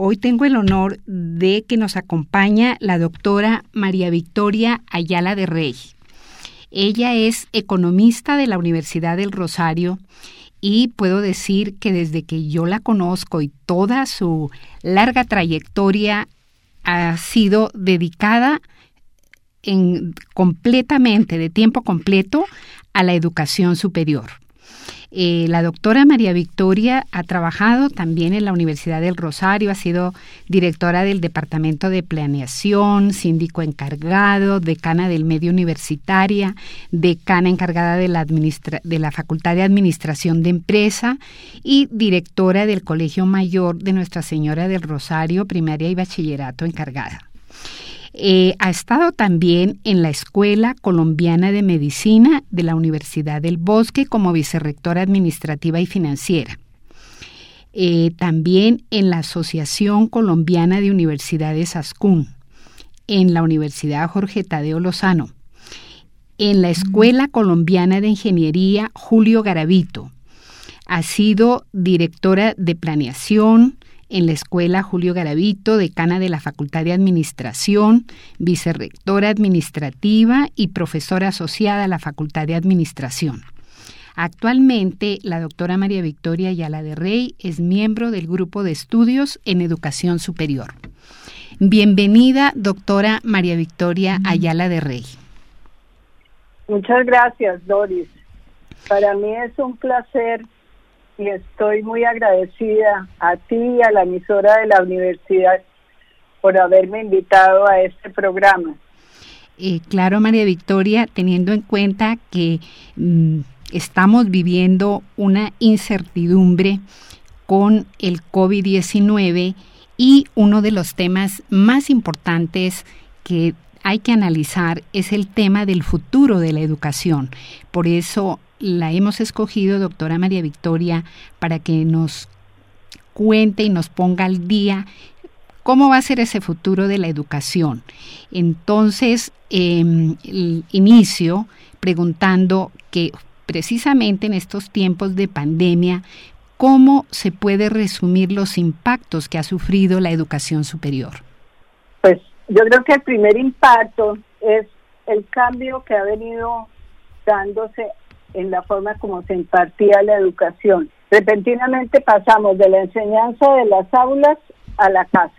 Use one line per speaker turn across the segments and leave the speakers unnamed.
Hoy tengo el honor de que nos acompaña la doctora María Victoria Ayala de Rey. Ella es economista de la Universidad del Rosario y puedo decir que desde que yo la conozco y toda su larga trayectoria ha sido dedicada en, completamente, de tiempo completo, a la educación superior. Eh, la doctora María Victoria ha trabajado también en la Universidad del Rosario, ha sido directora del Departamento de Planeación, síndico encargado, decana del medio universitaria, decana encargada de la, de la Facultad de Administración de Empresa y directora del Colegio Mayor de Nuestra Señora del Rosario, primaria y bachillerato encargada. Eh, ha estado también en la Escuela Colombiana de Medicina de la Universidad del Bosque como vicerrectora administrativa y financiera. Eh, también en la Asociación Colombiana de Universidades ASCUN, en la Universidad Jorge Tadeo Lozano, en la Escuela Colombiana de Ingeniería Julio Garavito. Ha sido directora de planeación, en la Escuela Julio Garavito, decana de la Facultad de Administración, vicerrectora administrativa y profesora asociada a la Facultad de Administración. Actualmente, la doctora María Victoria Ayala de Rey es miembro del Grupo de Estudios en Educación Superior. Bienvenida, doctora María Victoria Ayala de Rey.
Muchas gracias, Doris. Para mí es un placer y estoy muy agradecida a ti y a la emisora de la universidad por haberme invitado a este programa.
Eh, claro, María Victoria, teniendo en cuenta que mm, estamos viviendo una incertidumbre con el COVID-19 y uno de los temas más importantes que hay que analizar es el tema del futuro de la educación. Por eso la hemos escogido, doctora María Victoria, para que nos cuente y nos ponga al día cómo va a ser ese futuro de la educación. Entonces, em, inicio preguntando que precisamente en estos tiempos de pandemia, ¿cómo se puede resumir los impactos que ha sufrido la educación superior?
Pues yo creo que el primer impacto es el cambio que ha venido dándose en la forma como se impartía la educación. Repentinamente pasamos de la enseñanza de las aulas a la casa.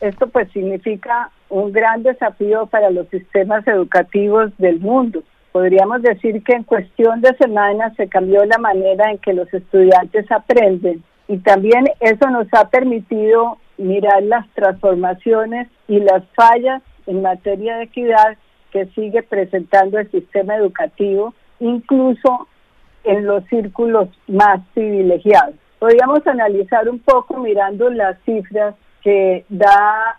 Esto pues significa un gran desafío para los sistemas educativos del mundo. Podríamos decir que en cuestión de semanas se cambió la manera en que los estudiantes aprenden y también eso nos ha permitido mirar las transformaciones y las fallas en materia de equidad que sigue presentando el sistema educativo incluso en los círculos más privilegiados. Podríamos analizar un poco mirando las cifras que da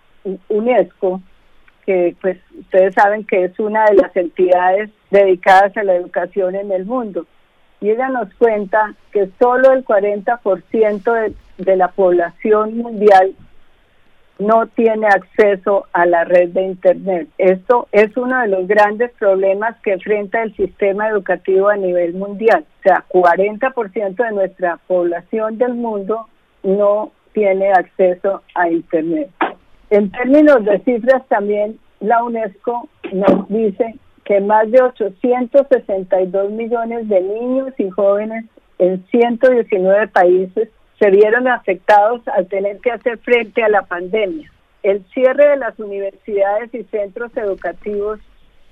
UNESCO, que pues ustedes saben que es una de las entidades dedicadas a la educación en el mundo. Y ella nos cuenta que solo el 40% de, de la población mundial no tiene acceso a la red de Internet. Esto es uno de los grandes problemas que enfrenta el sistema educativo a nivel mundial. O sea, 40% de nuestra población del mundo no tiene acceso a Internet. En términos de cifras también, la UNESCO nos dice que más de 862 millones de niños y jóvenes en 119 países se vieron afectados al tener que hacer frente a la pandemia. El cierre de las universidades y centros educativos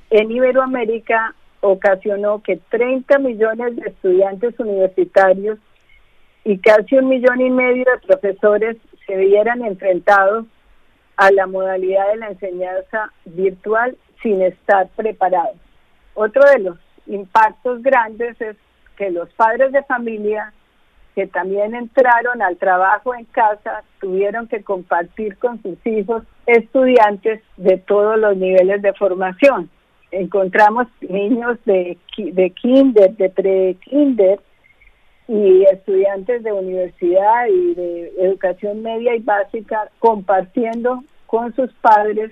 en Iberoamérica ocasionó que 30 millones de estudiantes universitarios y casi un millón y medio de profesores se vieran enfrentados a la modalidad de la enseñanza virtual sin estar preparados. Otro de los impactos grandes es que los padres de familia que también entraron al trabajo en casa tuvieron que compartir con sus hijos estudiantes de todos los niveles de formación. Encontramos niños de, de kinder, de pre-kinder y estudiantes de universidad y de educación media y básica compartiendo con sus padres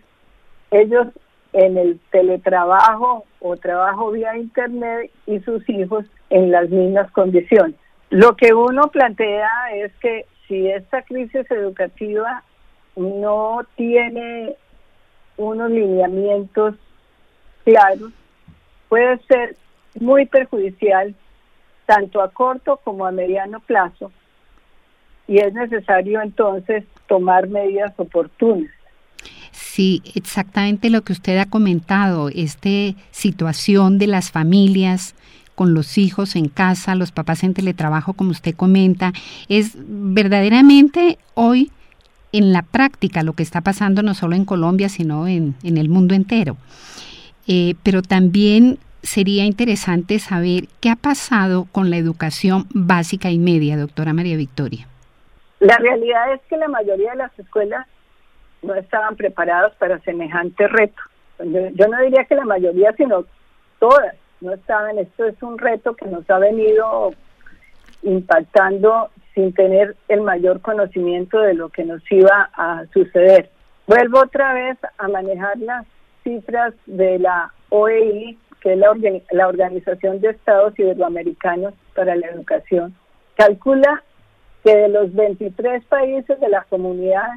ellos en el teletrabajo o trabajo vía internet y sus hijos en las mismas condiciones. Lo que uno plantea es que si esta crisis educativa no tiene unos lineamientos claros, puede ser muy perjudicial tanto a corto como a mediano plazo y es necesario entonces tomar medidas oportunas.
Sí, exactamente lo que usted ha comentado, esta situación de las familias con los hijos en casa, los papás en teletrabajo, como usted comenta, es verdaderamente hoy en la práctica lo que está pasando no solo en Colombia, sino en, el mundo entero. Eh, pero también sería interesante saber qué ha pasado con la educación básica y media, doctora María Victoria.
La realidad es que la mayoría de las escuelas no estaban preparadas para semejante reto. Yo, no diría que la mayoría, sino todas no estaban. Esto es un reto que nos ha venido impactando sin tener el mayor conocimiento de lo que nos iba a suceder. Vuelvo otra vez a manejar las cifras de la OEI, que es la, la Organización de Estados Iberoamericanos para la Educación. Calcula que de los 23 países de la comunidad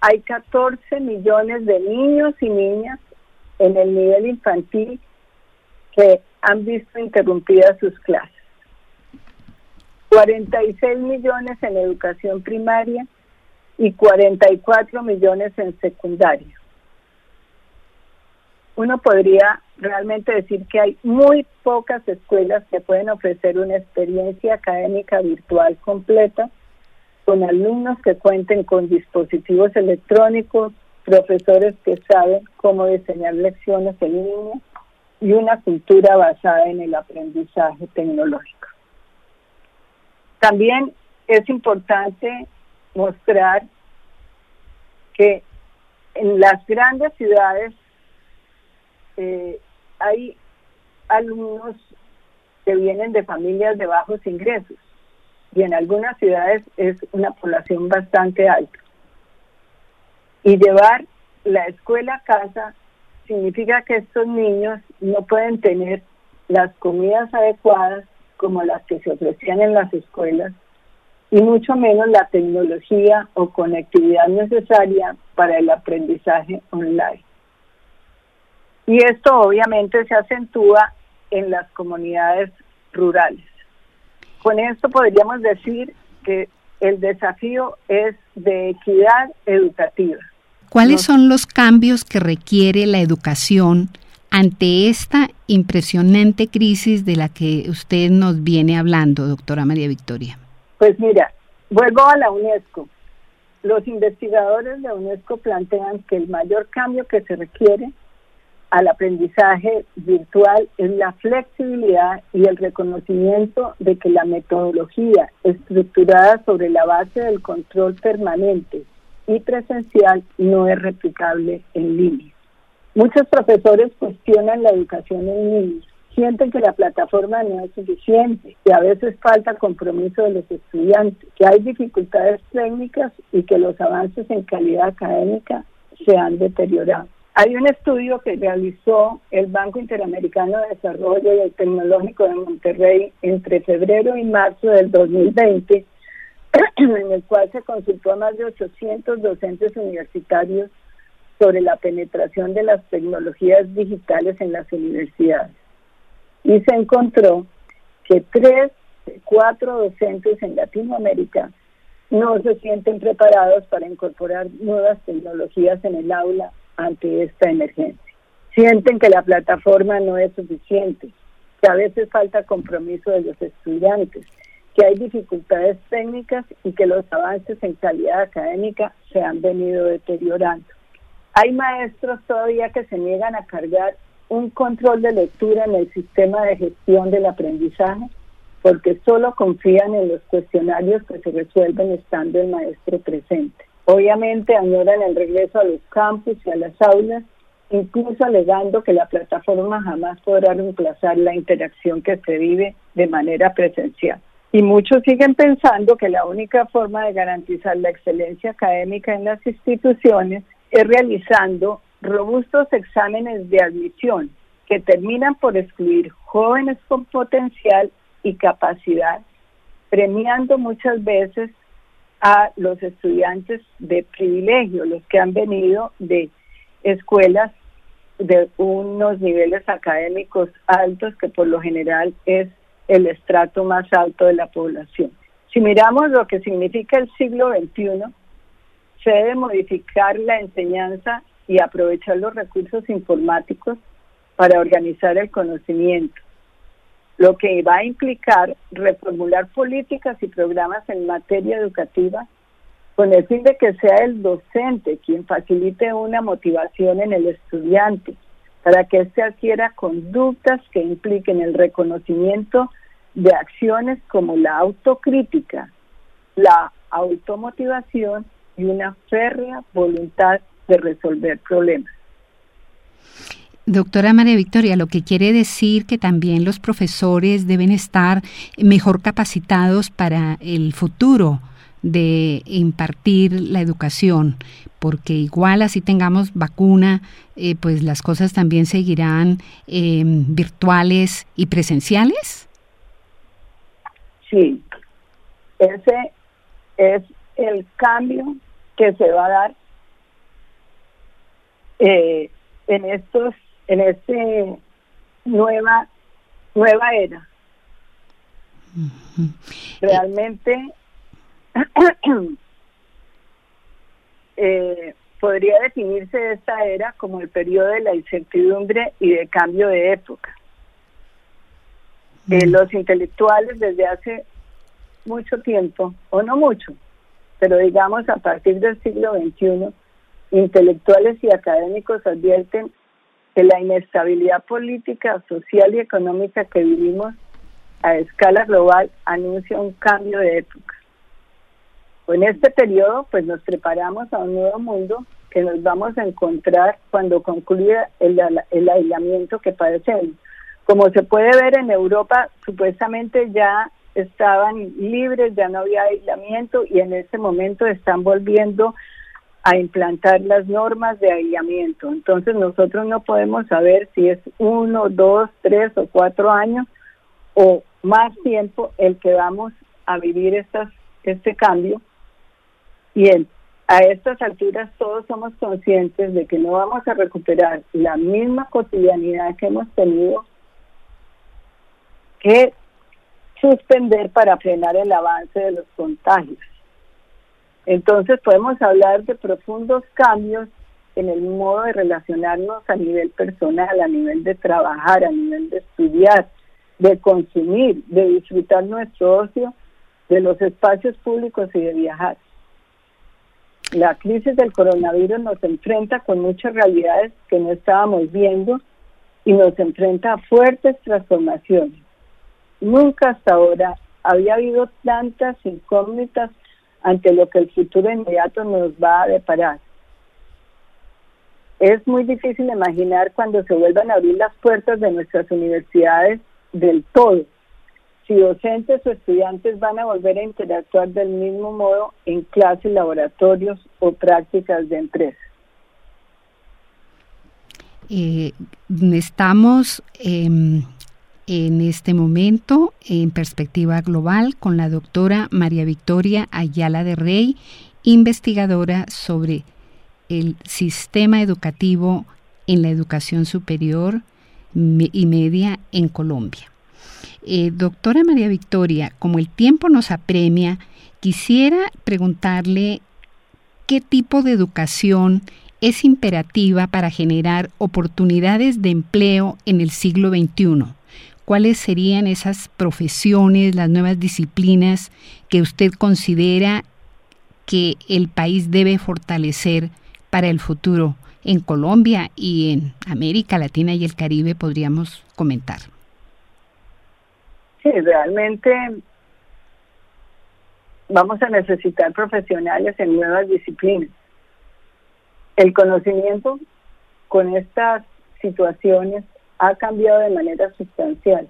hay 14 millones de niños y niñas en el nivel infantil que han visto interrumpidas sus clases. 46 millones en educación primaria y 44 millones en secundaria. Uno podría realmente decir que hay muy pocas escuelas que pueden ofrecer una experiencia académica virtual completa con alumnos que cuenten con dispositivos electrónicos, profesores que saben cómo diseñar lecciones en línea y una cultura basada en el aprendizaje tecnológico. También es importante mostrar que en las grandes ciudades eh, hay alumnos que vienen de familias de bajos ingresos y en algunas ciudades es una población bastante alta. Y llevar la escuela a casa significa que estos niños no pueden tener las comidas adecuadas como las que se ofrecían en las escuelas y mucho menos la tecnología o conectividad necesaria para el aprendizaje online. Y esto obviamente se acentúa en las comunidades rurales. Con esto podríamos decir que el desafío es de equidad educativa.
¿Cuáles son los cambios que requiere la educación ante esta impresionante crisis de la que usted nos viene hablando, doctora María Victoria?
Pues mira, vuelvo a la UNESCO. Los investigadores de UNESCO plantean que el mayor cambio que se requiere al aprendizaje virtual es la flexibilidad y el reconocimiento de que la metodología estructurada sobre la base del control permanente y presencial no es replicable en línea. Muchos profesores cuestionan la educación en línea, sienten que la plataforma no es suficiente, que a veces falta compromiso de los estudiantes, que hay dificultades técnicas y que los avances en calidad académica se han deteriorado. Hay un estudio que realizó el Banco Interamericano de Desarrollo y el Tecnológico de Monterrey entre febrero y marzo del 2020, en el cual se consultó a más de 800 docentes universitarios sobre la penetración de las tecnologías digitales en las universidades. Y se encontró que tres de cuatro docentes en Latinoamérica no se sienten preparados para incorporar nuevas tecnologías en el aula ante esta emergencia. Sienten que la plataforma no es suficiente, que a veces falta compromiso de los estudiantes, que hay dificultades técnicas y que los avances en calidad académica se han venido deteriorando. Hay maestros todavía que se niegan a cargar un control de lectura en el sistema de gestión del aprendizaje porque solo confían en los cuestionarios que se resuelven estando el maestro presente. Obviamente añoran el regreso a los campus y a las aulas, incluso alegando que la plataforma jamás podrá reemplazar la interacción que se vive de manera presencial. Y muchos siguen pensando que la única forma de garantizar la excelencia académica en las instituciones es realizando robustos exámenes de admisión que terminan por excluir jóvenes con potencial y capacidad, premiando muchas veces a los estudiantes de privilegio, los que han venido de escuelas de unos niveles académicos altos, que por lo general es el estrato más alto de la población. Si miramos lo que significa el siglo XXI, se debe modificar la enseñanza y aprovechar los recursos informáticos para organizar el conocimiento, lo que va a implicar reformular políticas y programas en materia educativa con el fin de que sea el docente quien facilite una motivación en el estudiante para que éste adquiera conductas que impliquen el reconocimiento de acciones como la autocrítica, la automotivación y una férrea voluntad de resolver problemas.
Doctora María Victoria, lo que quiere decir que también los profesores deben estar mejor capacitados para el futuro de impartir la educación, porque igual así tengamos vacuna, eh, pues las cosas también seguirán em, virtuales y presenciales.
Sí, ese es el cambio que se va a dar eh, en estos, en este nueva nueva era. Realmente eh, podría definirse esta era como el periodo de la incertidumbre y de cambio de época. Eh, los intelectuales desde hace mucho tiempo, o no mucho, pero digamos a partir del siglo XXI, intelectuales y académicos advierten que la inestabilidad política, social y económica que vivimos a escala global anuncia un cambio de época. En este periodo, pues nos preparamos a un nuevo mundo que nos vamos a encontrar cuando concluya el, el aislamiento que padecemos. Como se puede ver en Europa, supuestamente ya estaban libres, ya no había aislamiento y en este momento están volviendo a implantar las normas de aislamiento. Entonces nosotros no podemos saber si es uno, dos, tres o cuatro años o más tiempo el que vamos a vivir estas, este cambio. Y a estas alturas todos somos conscientes de que no vamos a recuperar la misma cotidianidad que hemos tenido que suspender para frenar el avance de los contagios. Entonces podemos hablar de profundos cambios en el modo de relacionarnos a nivel personal, a nivel de trabajar, a nivel de estudiar, de consumir, de disfrutar nuestro ocio, de los espacios públicos y de viajar. La crisis del coronavirus nos enfrenta con muchas realidades que no estábamos viendo y nos enfrenta a fuertes transformaciones. Nunca hasta ahora había habido tantas incógnitas ante lo que el futuro inmediato nos va a deparar. Es muy difícil imaginar cuando se vuelvan a abrir las puertas de nuestras universidades del todo, si docentes o estudiantes van a volver a interactuar del mismo modo en clases, laboratorios o prácticas de empresa.
Eh, estamos em, en este momento en perspectiva global con la doctora María Victoria Ayala de Rey, investigadora sobre el sistema educativo en la educación superior y media en Colombia. Eh, doctora María Victoria, como el tiempo nos apremia, quisiera preguntarle qué tipo de educación es imperativa para generar oportunidades de empleo en el siglo XXI? ¿Cuáles serían esas profesiones, las nuevas disciplinas que usted considera que el país debe fortalecer para el futuro en Colombia y en América Latina y el Caribe, podríamos comentar?
Sí, realmente vamos a necesitar profesionales en nuevas disciplinas. El conocimiento con estas situaciones ha cambiado de manera sustancial.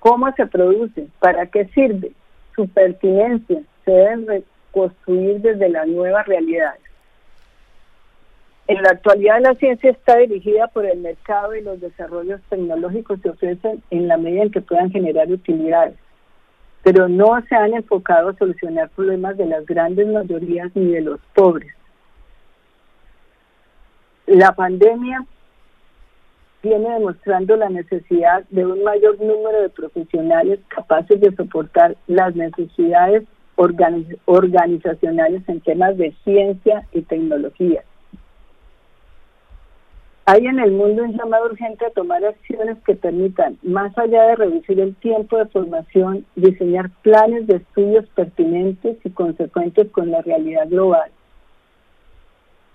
¿Cómo se produce? ¿Para qué sirve? su pertinencia se deben reconstruir desde las nuevas realidades. En la actualidad la ciencia está dirigida por el mercado y los desarrollos tecnológicos se ofrecen en la medida en que puedan generar utilidades, pero no se han enfocado a solucionar problemas de las grandes mayorías ni de los pobres. La pandemia viene demostrando la necesidad de un mayor número de profesionales capaces de soportar las necesidades organizacionales en temas de ciencia y tecnología. Hay en el mundo un llamado urgente a tomar acciones que permitan, más allá de reducir el tiempo de formación, diseñar planes de estudios pertinentes y consecuentes con la realidad global.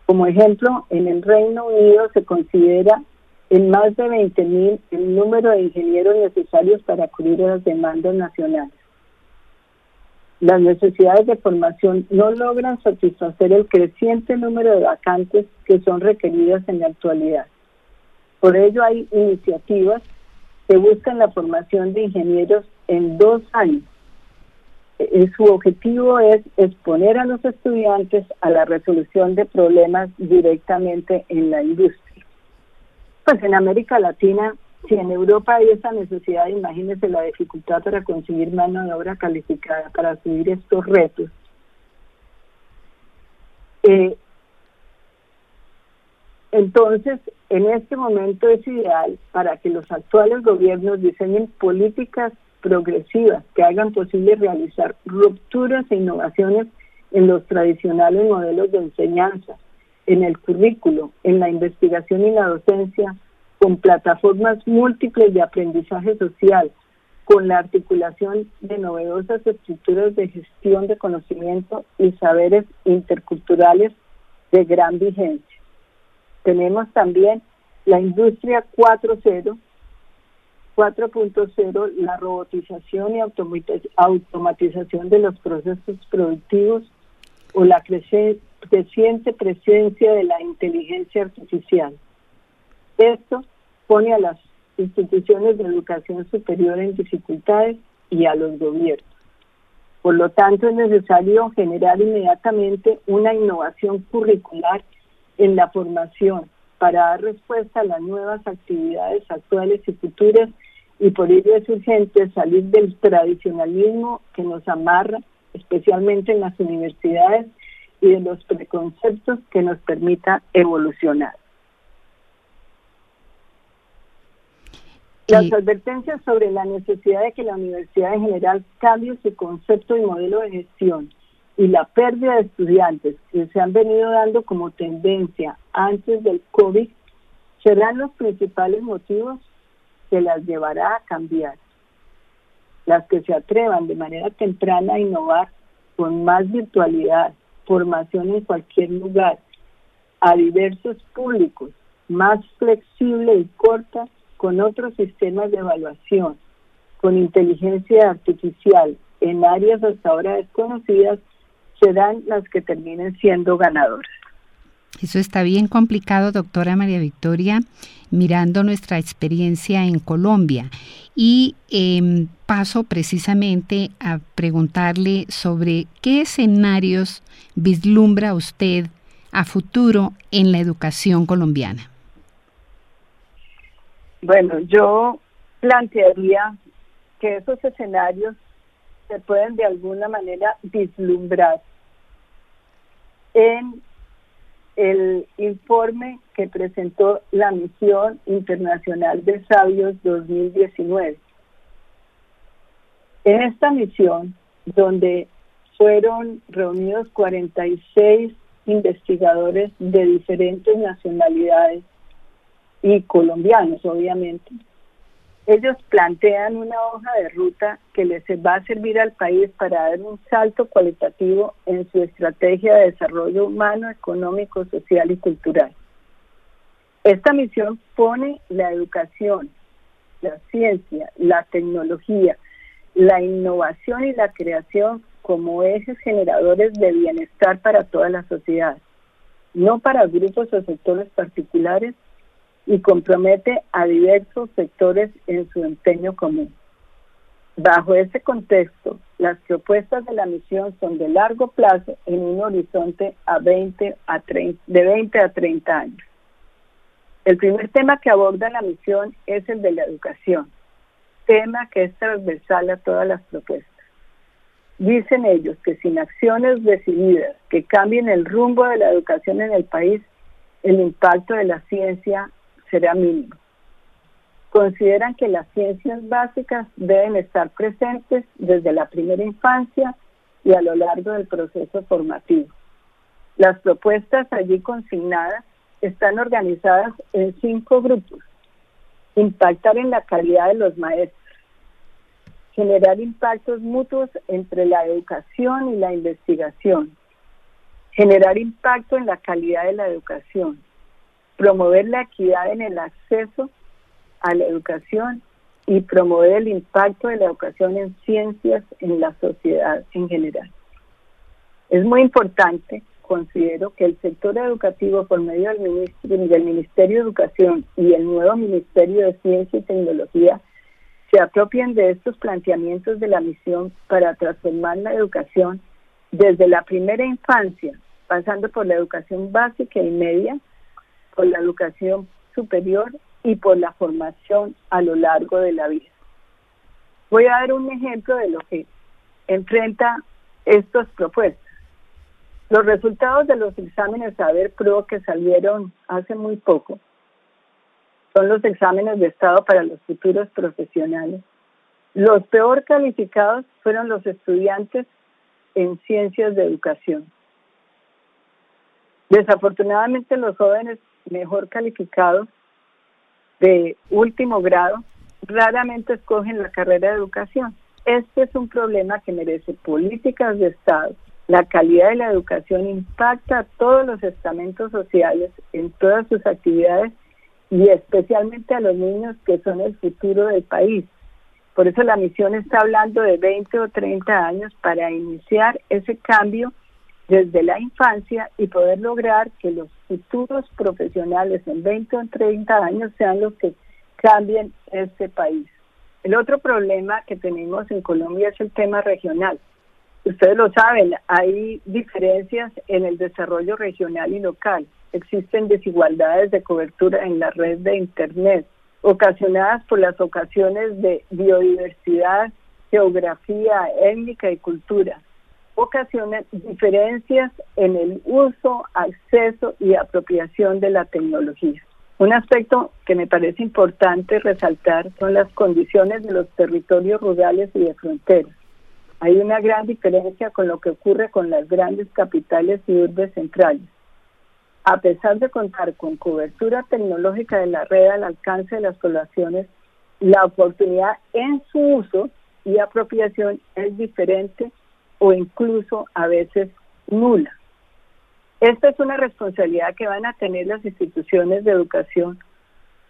Como ejemplo, en el Reino Unido se considera en más de 20.000 el número de ingenieros necesarios para cubrir las demandas nacionales. Las necesidades de formación no logran satisfacer el creciente número de vacantes que son requeridas en la actualidad. Por ello hay iniciativas que buscan la formación de ingenieros en dos años. Eh, su objetivo es exponer a los estudiantes a la resolución de problemas directamente en la industria. Pues en América Latina, si en Europa hay esa necesidad, imagínense la dificultad para conseguir mano de obra calificada para subir estos retos. Eh, entonces, en este momento es ideal para que los actuales gobiernos diseñen políticas progresivas que hagan posible realizar rupturas e innovaciones en los tradicionales modelos de enseñanza, en el currículo, en la investigación y la docencia, con plataformas múltiples de aprendizaje social, con la articulación de novedosas estructuras de gestión de conocimiento y saberes interculturales de gran vigencia. Tenemos también la industria 4.0, 4.0, la robotización y automatización de los procesos productivos o la creciente presencia de la inteligencia artificial. Esto pone a las instituciones de educación superior en dificultades y a los gobiernos. Por lo tanto, es necesario generar inmediatamente una innovación curricular en la formación para dar respuesta a las nuevas actividades actuales y futuras y por ello es urgente salir del tradicionalismo que nos amarra, especialmente en las universidades, y de los preconceptos que nos permita evolucionar. Las advertencias sobre la necesidad de que la universidad en general cambie su concepto y modelo de gestión y la pérdida de estudiantes que se han venido dando como tendencia antes del COVID serán los principales motivos que las llevará a cambiar. Las que se atrevan de manera temprana a innovar con más virtualidad, formación en cualquier lugar, a diversos públicos, más flexible y corta, con otros sistemas de evaluación, con inteligencia artificial en áreas hasta ahora desconocidas, serán las que terminen siendo ganadoras.
Eso está bien complicado, doctora María Victoria, mirando nuestra experiencia en Colombia. Y em, paso precisamente a preguntarle sobre qué escenarios vislumbra usted a futuro en la educación colombiana.
Bueno, yo plantearía que esos escenarios se pueden de alguna manera vislumbrar en el informe que presentó la Misión Internacional de Sabios 2019. En esta misión, donde fueron reunidos 46 investigadores de diferentes nacionalidades y colombianos, obviamente. Ellos plantean una hoja de ruta que les va a servir al país para dar un salto cualitativo en su estrategia de desarrollo humano, económico, social y cultural. Esta misión pone la educación, la ciencia, la tecnología, la innovación y la creación como ejes generadores de bienestar para toda la sociedad, no para grupos o sectores particulares, y compromete a diversos sectores en su empeño común. Bajo ese contexto, las propuestas de la misión son de largo plazo en un horizonte a 20 a 30, de 20 a 30 años. El primer tema que aborda la misión es el de la educación, tema que es transversal a todas las propuestas. Dicen ellos que sin acciones decididas que cambien el rumbo de la educación en el país, el impacto de la ciencia será mínimo. Consideran que las ciencias básicas deben estar presentes desde la primera infancia y a lo largo del proceso formativo. Las propuestas allí consignadas están organizadas en cinco grupos. Impactar en la calidad de los maestros. Generar impactos mutuos entre la educación y la investigación. Generar impacto en la calidad de la educación promover la equidad en el acceso a la educación y promover el impacto de la educación en ciencias en la sociedad en general. Es muy importante, considero, que el sector educativo por medio del, ministro, del Ministerio de Educación y el nuevo Ministerio de Ciencia y Tecnología se apropien de estos planteamientos de la misión para transformar la educación desde la primera infancia, pasando por la educación básica y media, por la educación superior y por la formación a lo largo de la vida. Voy a dar un ejemplo de lo que enfrenta estas propuestas. Los resultados de los exámenes Saber Pro que salieron hace muy poco son los exámenes de estado para los futuros profesionales. Los peor calificados fueron los estudiantes en ciencias de educación. Desafortunadamente los jóvenes mejor calificados de último grado raramente escogen la carrera de educación. Este es un problema que merece políticas de Estado. La calidad de la educación impacta a todos los estamentos sociales en todas sus actividades y especialmente a los niños que son el futuro del país. Por eso la misión está hablando de 20 o 30 años para iniciar ese cambio desde la infancia y poder lograr que los futuros profesionales en 20 o 30 años sean los que cambien este país. El otro problema que tenemos en Colombia es el tema regional. Ustedes lo saben, hay diferencias en el desarrollo regional y local. Existen desigualdades de cobertura en la red de Internet, ocasionadas por las ocasiones de biodiversidad, geografía, étnica y cultura ocasionan diferencias en el uso, acceso y apropiación de la tecnología. Un aspecto que me parece importante resaltar son las condiciones de los territorios rurales y de fronteras. Hay una gran diferencia con lo que ocurre con las grandes capitales y urbes centrales. A pesar de contar con cobertura tecnológica de la red al alcance de las poblaciones, la oportunidad en su uso y apropiación es diferente o incluso a veces nula. Esta es una responsabilidad que van a tener las instituciones de educación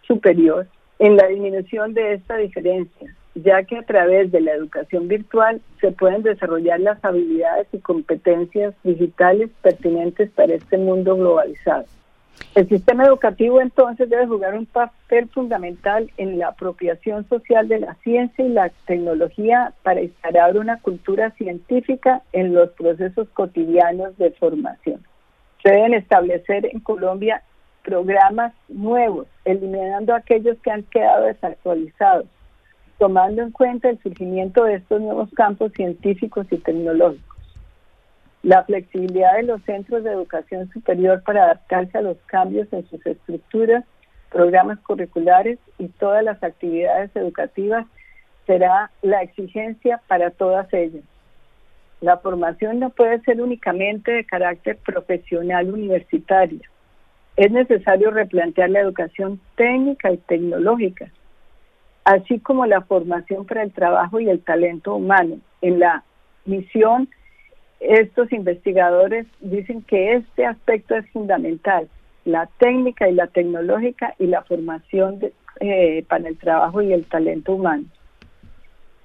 superior en la disminución de esta diferencia, ya que a través de la educación virtual se pueden desarrollar las habilidades y competencias digitales pertinentes para este mundo globalizado. El sistema educativo entonces debe jugar un papel fundamental en la apropiación social de la ciencia y la tecnología para instalar una cultura científica en los procesos cotidianos de formación. Se deben establecer en Colombia programas nuevos, eliminando aquellos que han quedado desactualizados, tomando en cuenta el surgimiento de estos nuevos campos científicos y tecnológicos la flexibilidad de los centros de educación superior para adaptarse a los cambios en sus estructuras, programas curriculares y todas las actividades educativas será la exigencia para todas ellas. la formación no puede ser únicamente de carácter profesional universitario. Es necesario replantear la educación técnica y tecnológica, así como la formación para el trabajo y el talento humano. En la misión, estos investigadores dicen que este aspecto es fundamental, la técnica y la tecnológica y la formación eh, para el trabajo y el talento humano.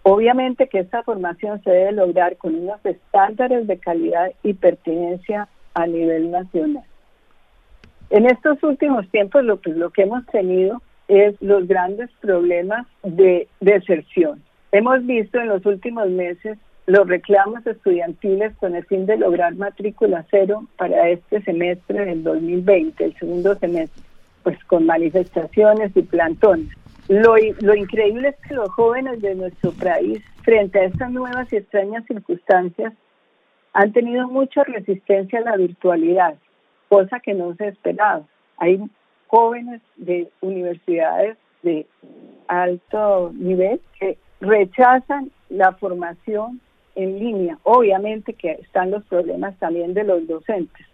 Obviamente que esta formación se debe lograr con unos estándares de calidad y pertinencia a nivel nacional. En estos últimos tiempos lo lo que hemos tenido es los grandes problemas de deserción. Hemos visto en los últimos meses los reclamos estudiantiles con el fin de lograr matrícula cero para este semestre del 2020, el segundo semestre, pues con manifestaciones y plantones. Lo, lo increíble es que los jóvenes de nuestro país, frente a estas nuevas y extrañas circunstancias, han tenido mucha resistencia a la virtualidad, cosa que no se esperaba. Hay jóvenes de universidades de alto nivel que rechazan la formación en línea. Obviamente que están los problemas también de los docentes,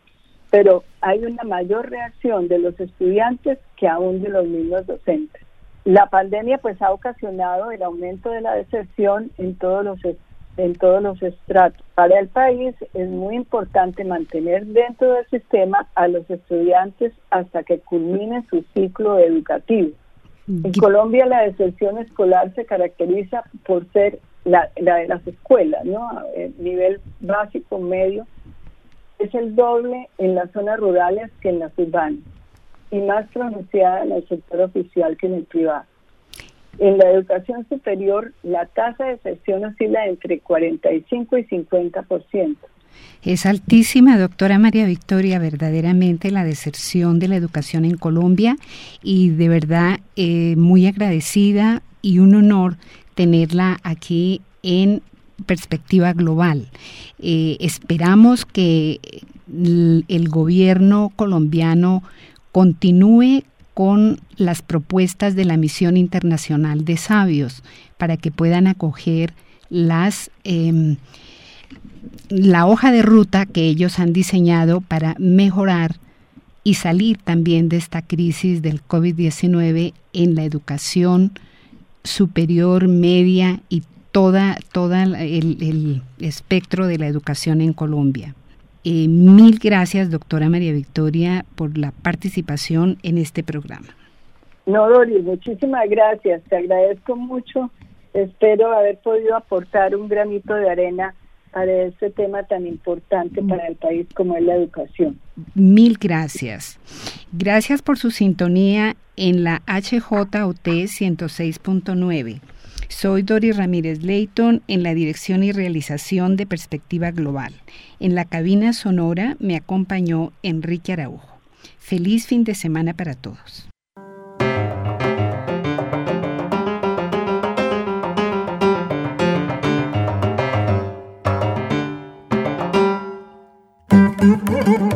pero hay una mayor reacción de los estudiantes que aún de los mismos docentes. La pandemia pues ha ocasionado el aumento de la deserción en todos los en todos los estratos. Para el país es muy importante mantener dentro del sistema a los estudiantes hasta que culmine su ciclo educativo. En Colombia la deserción escolar se caracteriza por ser la, la de las escuelas, ¿no? El nivel básico, medio, es el doble en las zonas rurales que en las urbanas y más pronunciada en el sector oficial que en el privado. En la educación superior, la tasa de deserción oscila entre 45 y 50%.
Es altísima, doctora María Victoria, verdaderamente la deserción de la educación en Colombia y de verdad eh, muy agradecida y un honor tenerla aquí en perspectiva global. Eh, esperamos que el gobierno colombiano continúe con las propuestas de la Misión Internacional de Sabios para que puedan acoger las em, la hoja de ruta que ellos han diseñado para mejorar y salir también de esta crisis del COVID-19 en la educación superior, media y toda, toda el, el espectro de la educación en Colombia. Eh, mil gracias, doctora María Victoria, por la participación en este programa.
No, Doris, muchísimas gracias. Te agradezco mucho. Espero haber podido aportar un granito de arena para este tema tan importante para el país como es la educación.
Mil gracias. Gracias por su sintonía en la HJUT 106.9. Soy Dori Ramírez Leighton en la dirección y realización de Perspectiva Global. En la cabina sonora me acompañó Enrique Araujo. Feliz fin de semana para todos.